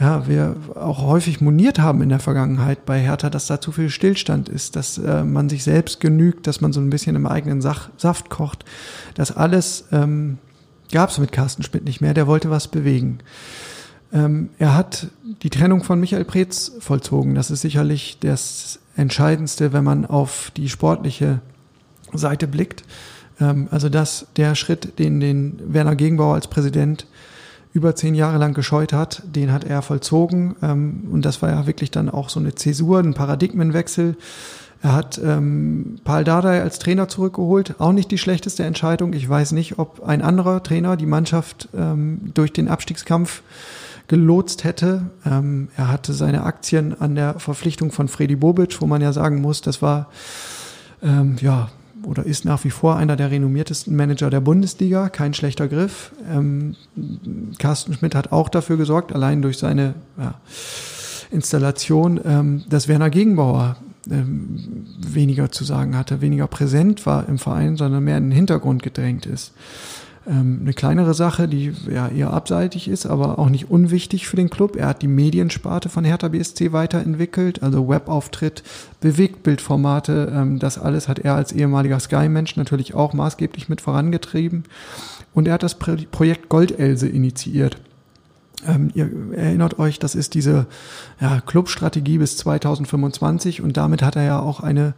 ja, wir auch häufig moniert haben in der Vergangenheit bei Hertha, dass da zu viel Stillstand ist, dass äh, man sich selbst genügt, dass man so ein bisschen im eigenen Sach Saft kocht. Das alles ähm, gab es mit Carsten Schmidt nicht mehr, der wollte was bewegen. Ähm, er hat die Trennung von Michael Preetz vollzogen. Das ist sicherlich das Entscheidendste, wenn man auf die sportliche Seite blickt. Ähm, also dass der Schritt, den den Werner Gegenbauer als Präsident über zehn Jahre lang gescheut hat, den hat er vollzogen. Ähm, und das war ja wirklich dann auch so eine Zäsur, ein Paradigmenwechsel. Er hat ähm, Paul Dardai als Trainer zurückgeholt. Auch nicht die schlechteste Entscheidung. Ich weiß nicht, ob ein anderer Trainer die Mannschaft ähm, durch den Abstiegskampf gelotst hätte. Ähm, er hatte seine Aktien an der Verpflichtung von Freddy Bobic, wo man ja sagen muss, das war ähm, ja oder ist nach wie vor einer der renommiertesten Manager der Bundesliga, kein schlechter Griff. Ähm, Carsten Schmidt hat auch dafür gesorgt, allein durch seine ja, Installation, ähm, dass Werner Gegenbauer ähm, weniger zu sagen hatte, weniger präsent war im Verein, sondern mehr in den Hintergrund gedrängt ist. Ähm, eine kleinere Sache, die ja eher abseitig ist, aber auch nicht unwichtig für den Club. Er hat die Mediensparte von Hertha BSC weiterentwickelt, also Webauftritt, Bewegtbildformate. Ähm, das alles hat er als ehemaliger Sky-Mensch natürlich auch maßgeblich mit vorangetrieben. Und er hat das Projekt Goldelse initiiert. Ähm, ihr erinnert euch, das ist diese ja, Clubstrategie bis 2025 und damit hat er ja auch eine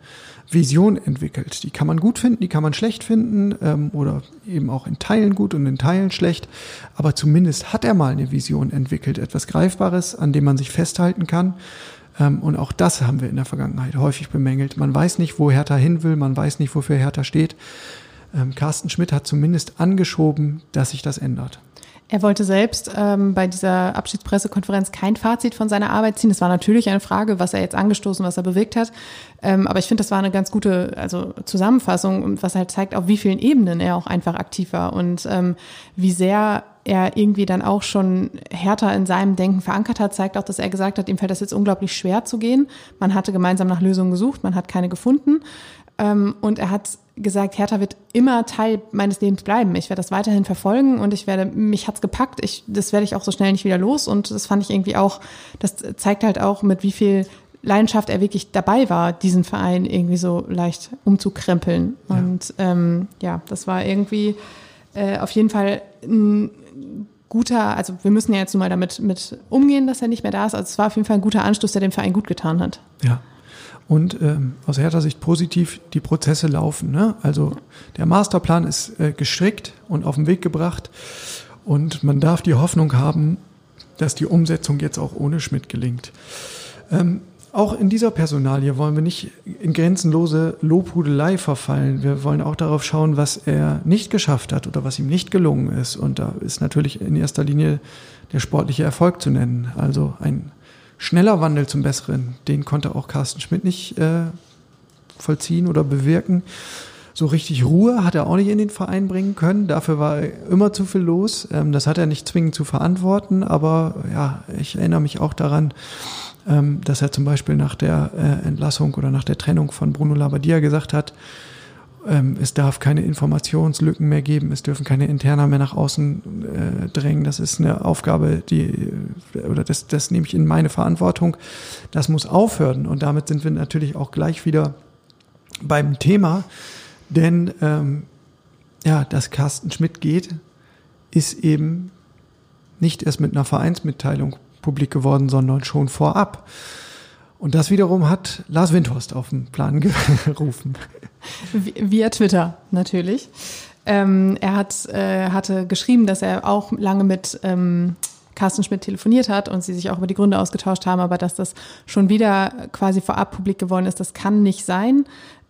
Vision entwickelt. Die kann man gut finden, die kann man schlecht finden ähm, oder eben auch in Teilen gut und in Teilen schlecht. Aber zumindest hat er mal eine Vision entwickelt, etwas Greifbares, an dem man sich festhalten kann. Ähm, und auch das haben wir in der Vergangenheit häufig bemängelt. Man weiß nicht, wo Hertha hin will, man weiß nicht, wofür Hertha steht. Ähm, Carsten Schmidt hat zumindest angeschoben, dass sich das ändert. Er wollte selbst ähm, bei dieser Abschiedspressekonferenz kein Fazit von seiner Arbeit ziehen. Das war natürlich eine Frage, was er jetzt angestoßen, was er bewegt hat. Ähm, aber ich finde, das war eine ganz gute also Zusammenfassung, was halt zeigt, auf wie vielen Ebenen er auch einfach aktiv war und ähm, wie sehr er irgendwie dann auch schon härter in seinem Denken verankert hat, zeigt auch, dass er gesagt hat, ihm fällt das jetzt unglaublich schwer zu gehen. Man hatte gemeinsam nach Lösungen gesucht, man hat keine gefunden. Ähm, und er hat gesagt, Hertha wird immer Teil meines Lebens bleiben. Ich werde das weiterhin verfolgen und ich werde, mich hat's gepackt. Ich, das werde ich auch so schnell nicht wieder los. Und das fand ich irgendwie auch, das zeigt halt auch, mit wie viel Leidenschaft er wirklich dabei war, diesen Verein irgendwie so leicht umzukrempeln. Ja. Und ähm, ja, das war irgendwie äh, auf jeden Fall ein guter, also wir müssen ja jetzt nun mal damit mit umgehen, dass er nicht mehr da ist. Also es war auf jeden Fall ein guter Anstoß, der dem Verein gut getan hat. Ja, und ähm, aus Hertha Sicht positiv die Prozesse laufen. Ne? Also der Masterplan ist äh, gestrickt und auf den Weg gebracht und man darf die Hoffnung haben, dass die Umsetzung jetzt auch ohne Schmidt gelingt. Ähm, auch in dieser Personalie wollen wir nicht in grenzenlose Lobhudelei verfallen. Wir wollen auch darauf schauen, was er nicht geschafft hat oder was ihm nicht gelungen ist. Und da ist natürlich in erster Linie der sportliche Erfolg zu nennen. Also ein schneller Wandel zum Besseren, den konnte auch Carsten Schmidt nicht äh, vollziehen oder bewirken. So richtig Ruhe hat er auch nicht in den Verein bringen können. Dafür war immer zu viel los. Ähm, das hat er nicht zwingend zu verantworten, aber ja, ich erinnere mich auch daran, ähm, dass er zum Beispiel nach der äh, Entlassung oder nach der Trennung von Bruno Labbadia gesagt hat, es darf keine Informationslücken mehr geben, es dürfen keine Interner mehr nach außen äh, drängen. Das ist eine Aufgabe, die, oder das, das nehme ich in meine Verantwortung. Das muss aufhören. Und damit sind wir natürlich auch gleich wieder beim Thema. Denn ähm, ja, dass Carsten Schmidt geht, ist eben nicht erst mit einer Vereinsmitteilung publik geworden, sondern schon vorab. Und das wiederum hat Lars Windhorst auf den Plan gerufen. Via Twitter natürlich. Ähm, er hat, äh, hatte geschrieben, dass er auch lange mit ähm, Carsten Schmidt telefoniert hat und sie sich auch über die Gründe ausgetauscht haben, aber dass das schon wieder quasi vorab publik geworden ist, das kann nicht sein.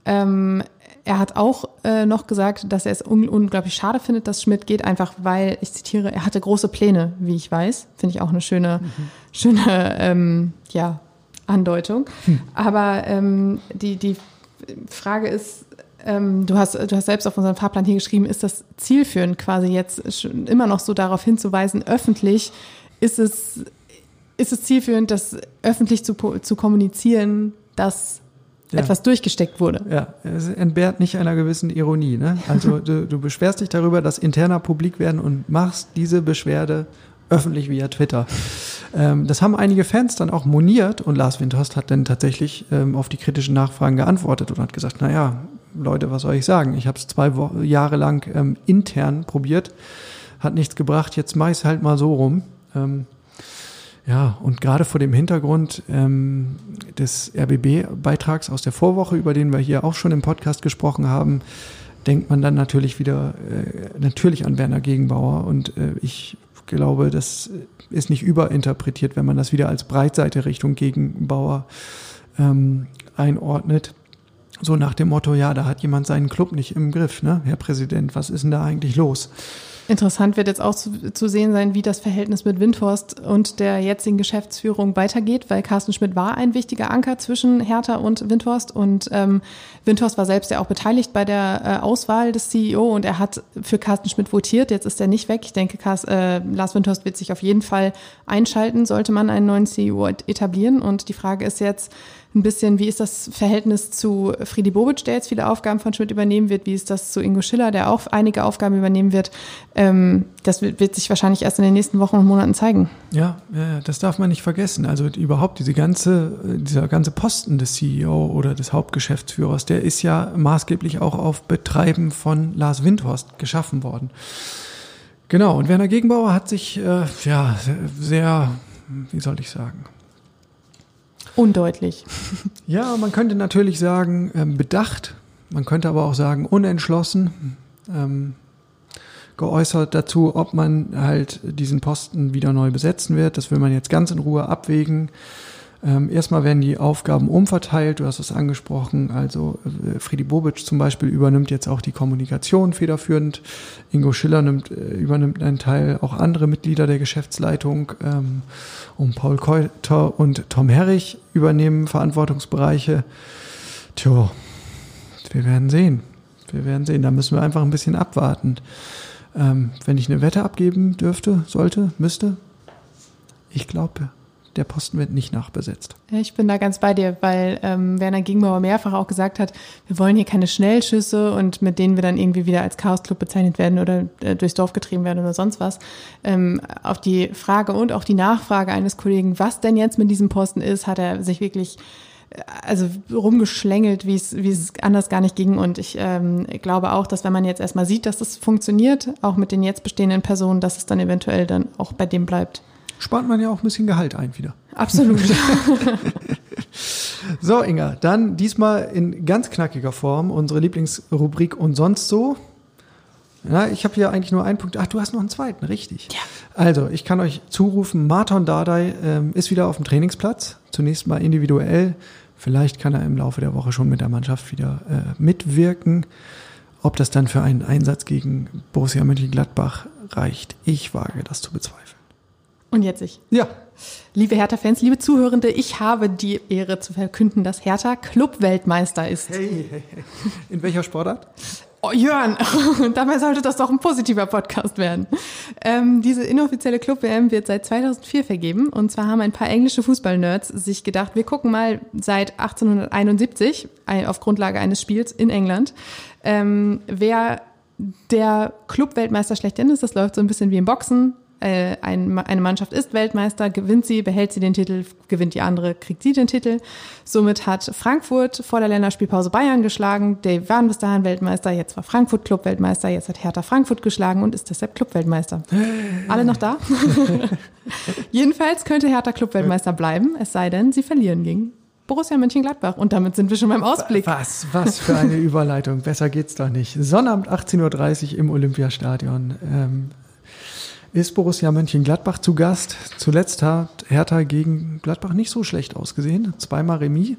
Ähm, er hat auch äh, noch gesagt, dass er es un unglaublich schade findet, dass Schmidt geht, einfach weil, ich zitiere, er hatte große Pläne, wie ich weiß. Finde ich auch eine schöne, mhm. schöne ähm, ja, Andeutung. Hm. Aber ähm, die, die Frage ist, ähm, du, hast, du hast selbst auf unserem Fahrplan hier geschrieben, ist das zielführend quasi jetzt immer noch so darauf hinzuweisen, öffentlich ist es, ist es zielführend, das öffentlich zu, zu kommunizieren, dass ja. etwas durchgesteckt wurde. Ja, es entbehrt nicht einer gewissen Ironie. Ne? Also du, du beschwerst dich darüber, dass interner publik werden und machst diese Beschwerde öffentlich via Twitter. Ähm, das haben einige Fans dann auch moniert und Lars Windhorst hat dann tatsächlich ähm, auf die kritischen Nachfragen geantwortet und hat gesagt, naja, Leute, was soll ich sagen? Ich habe es zwei Wo Jahre lang ähm, intern probiert, hat nichts gebracht, jetzt mache ich es halt mal so rum. Ähm, ja, und gerade vor dem Hintergrund ähm, des RBB-Beitrags aus der Vorwoche, über den wir hier auch schon im Podcast gesprochen haben, denkt man dann natürlich wieder äh, natürlich an Werner Gegenbauer. Und äh, ich glaube, das ist nicht überinterpretiert, wenn man das wieder als Breitseite Richtung Gegenbauer ähm, einordnet. So nach dem Motto, ja, da hat jemand seinen Club nicht im Griff, ne? Herr Präsident, was ist denn da eigentlich los? Interessant wird jetzt auch zu, zu, sehen sein, wie das Verhältnis mit Windhorst und der jetzigen Geschäftsführung weitergeht, weil Carsten Schmidt war ein wichtiger Anker zwischen Hertha und Windhorst und ähm, Windhorst war selbst ja auch beteiligt bei der äh, Auswahl des CEO und er hat für Carsten Schmidt votiert. Jetzt ist er nicht weg. Ich denke, Carsten, äh, Lars Windhorst wird sich auf jeden Fall einschalten, sollte man einen neuen CEO etablieren. Und die Frage ist jetzt, ein bisschen, wie ist das Verhältnis zu Friedi Bobic, der jetzt viele Aufgaben von Schmidt übernehmen wird? Wie ist das zu Ingo Schiller, der auch einige Aufgaben übernehmen wird? Ähm, das wird, wird, sich wahrscheinlich erst in den nächsten Wochen und Monaten zeigen. Ja, das darf man nicht vergessen. Also überhaupt diese ganze, dieser ganze Posten des CEO oder des Hauptgeschäftsführers, der ist ja maßgeblich auch auf Betreiben von Lars Windhorst geschaffen worden. Genau, und Werner Gegenbauer hat sich äh, ja sehr, wie soll ich sagen, Undeutlich. Ja, man könnte natürlich sagen, ähm, bedacht. Man könnte aber auch sagen, unentschlossen. Ähm, geäußert dazu, ob man halt diesen Posten wieder neu besetzen wird. Das will man jetzt ganz in Ruhe abwägen. Ähm, erstmal werden die Aufgaben umverteilt, du hast es angesprochen, also äh, Friedi Bobic zum Beispiel übernimmt jetzt auch die Kommunikation federführend, Ingo Schiller nimmt, äh, übernimmt einen Teil, auch andere Mitglieder der Geschäftsleitung ähm, und Paul Keuter und Tom Herrich übernehmen Verantwortungsbereiche. Tja, wir werden sehen. Wir werden sehen. Da müssen wir einfach ein bisschen abwarten. Ähm, wenn ich eine Wette abgeben dürfte, sollte, müsste, ich glaube, der Posten wird nicht nachbesetzt. Ich bin da ganz bei dir, weil ähm, Werner Gegenbauer mehrfach auch gesagt hat, wir wollen hier keine Schnellschüsse und mit denen wir dann irgendwie wieder als Chaos-Club bezeichnet werden oder äh, durchs Dorf getrieben werden oder sonst was. Ähm, auf die Frage und auch die Nachfrage eines Kollegen, was denn jetzt mit diesem Posten ist, hat er sich wirklich äh, also rumgeschlängelt, wie es, wie es anders gar nicht ging. Und ich ähm, glaube auch, dass wenn man jetzt erstmal sieht, dass das funktioniert, auch mit den jetzt bestehenden Personen, dass es dann eventuell dann auch bei dem bleibt spart man ja auch ein bisschen Gehalt ein wieder. Absolut. so, Inga, dann diesmal in ganz knackiger Form unsere Lieblingsrubrik und sonst so. Ja, ich habe hier eigentlich nur einen Punkt. Ach, du hast noch einen zweiten, richtig. Ja. Also, ich kann euch zurufen, Martin Dardai ähm, ist wieder auf dem Trainingsplatz. Zunächst mal individuell. Vielleicht kann er im Laufe der Woche schon mit der Mannschaft wieder äh, mitwirken. Ob das dann für einen Einsatz gegen Borussia Mönchengladbach reicht, ich wage das zu bezweifeln. Und jetzt ich. Ja. Liebe Hertha-Fans, liebe Zuhörende, ich habe die Ehre zu verkünden, dass Hertha Club-Weltmeister ist. Hey, hey, hey. In welcher Sportart? Oh, Jörn, dabei sollte das doch ein positiver Podcast werden. Ähm, diese inoffizielle Club-WM wird seit 2004 vergeben. Und zwar haben ein paar englische Fußball-Nerds sich gedacht, wir gucken mal seit 1871 auf Grundlage eines Spiels in England, ähm, wer der Club-Weltmeister schlechthin ist. Das läuft so ein bisschen wie im Boxen äh, ein, eine Mannschaft ist Weltmeister, gewinnt sie, behält sie den Titel, gewinnt die andere, kriegt sie den Titel. Somit hat Frankfurt vor der Länderspielpause Bayern geschlagen. Die waren bis dahin Weltmeister, jetzt war Frankfurt Clubweltmeister, jetzt hat Hertha Frankfurt geschlagen und ist deshalb Clubweltmeister. Alle noch da? Jedenfalls könnte Hertha Clubweltmeister bleiben, es sei denn, sie verlieren gegen Borussia Mönchengladbach. Und damit sind wir schon beim Ausblick. Was, was für eine Überleitung. Besser geht's doch nicht. Sonnabend 18.30 Uhr im Olympiastadion. Ähm, ist Borussia Mönchengladbach zu Gast. Zuletzt hat Hertha gegen Gladbach nicht so schlecht ausgesehen. Zweimal Remis.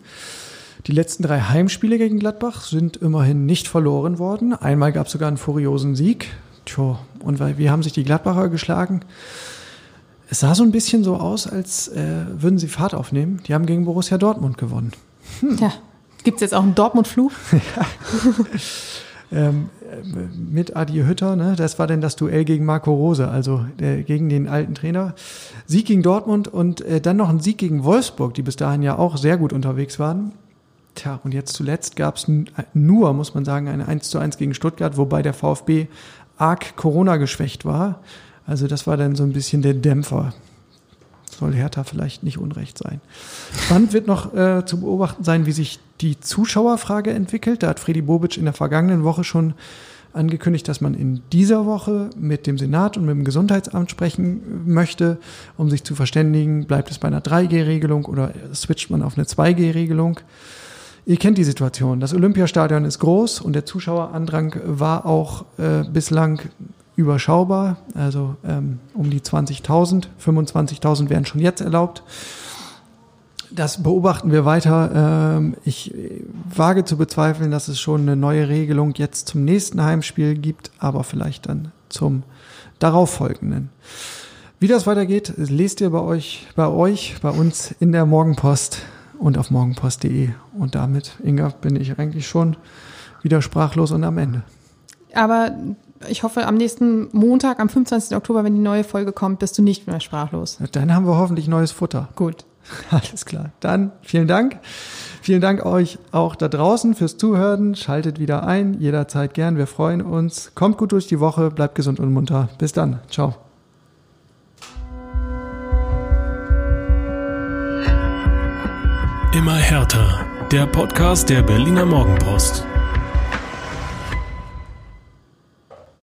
Die letzten drei Heimspiele gegen Gladbach sind immerhin nicht verloren worden. Einmal gab es sogar einen furiosen Sieg. Tja, und wie haben sich die Gladbacher geschlagen? Es sah so ein bisschen so aus, als äh, würden sie Fahrt aufnehmen. Die haben gegen Borussia Dortmund gewonnen. Hm. Ja, gibt es jetzt auch einen Dortmund-Fluch? ja. ähm, mit Adi Hütter, ne? das war denn das Duell gegen Marco Rose, also äh, gegen den alten Trainer. Sieg gegen Dortmund und äh, dann noch ein Sieg gegen Wolfsburg, die bis dahin ja auch sehr gut unterwegs waren. Tja, und jetzt zuletzt gab es nur, muss man sagen, eine 1 zu 1 gegen Stuttgart, wobei der VfB arg Corona geschwächt war. Also das war dann so ein bisschen der Dämpfer. Soll Hertha vielleicht nicht unrecht sein. Spannend wird noch äh, zu beobachten sein, wie sich die Zuschauerfrage entwickelt. Da hat Freddy Bobic in der vergangenen Woche schon angekündigt, dass man in dieser Woche mit dem Senat und mit dem Gesundheitsamt sprechen möchte, um sich zu verständigen, bleibt es bei einer 3G-Regelung oder switcht man auf eine 2G-Regelung. Ihr kennt die Situation. Das Olympiastadion ist groß und der Zuschauerandrang war auch äh, bislang überschaubar. Also ähm, um die 20.000, 25.000 wären schon jetzt erlaubt. Das beobachten wir weiter. Ähm, ich wage zu bezweifeln, dass es schon eine neue Regelung jetzt zum nächsten Heimspiel gibt, aber vielleicht dann zum darauffolgenden. Wie das weitergeht, lest ihr bei euch, bei euch, bei uns in der Morgenpost und auf morgenpost.de. Und damit, Inga, bin ich eigentlich schon wieder sprachlos und am Ende. Aber ich hoffe, am nächsten Montag, am 25. Oktober, wenn die neue Folge kommt, bist du nicht mehr sprachlos. Dann haben wir hoffentlich neues Futter. Gut. Alles klar. Dann vielen Dank. Vielen Dank euch auch da draußen fürs Zuhören. Schaltet wieder ein, jederzeit gern. Wir freuen uns. Kommt gut durch die Woche, bleibt gesund und munter. Bis dann. Ciao. Immer härter. Der Podcast der Berliner Morgenpost.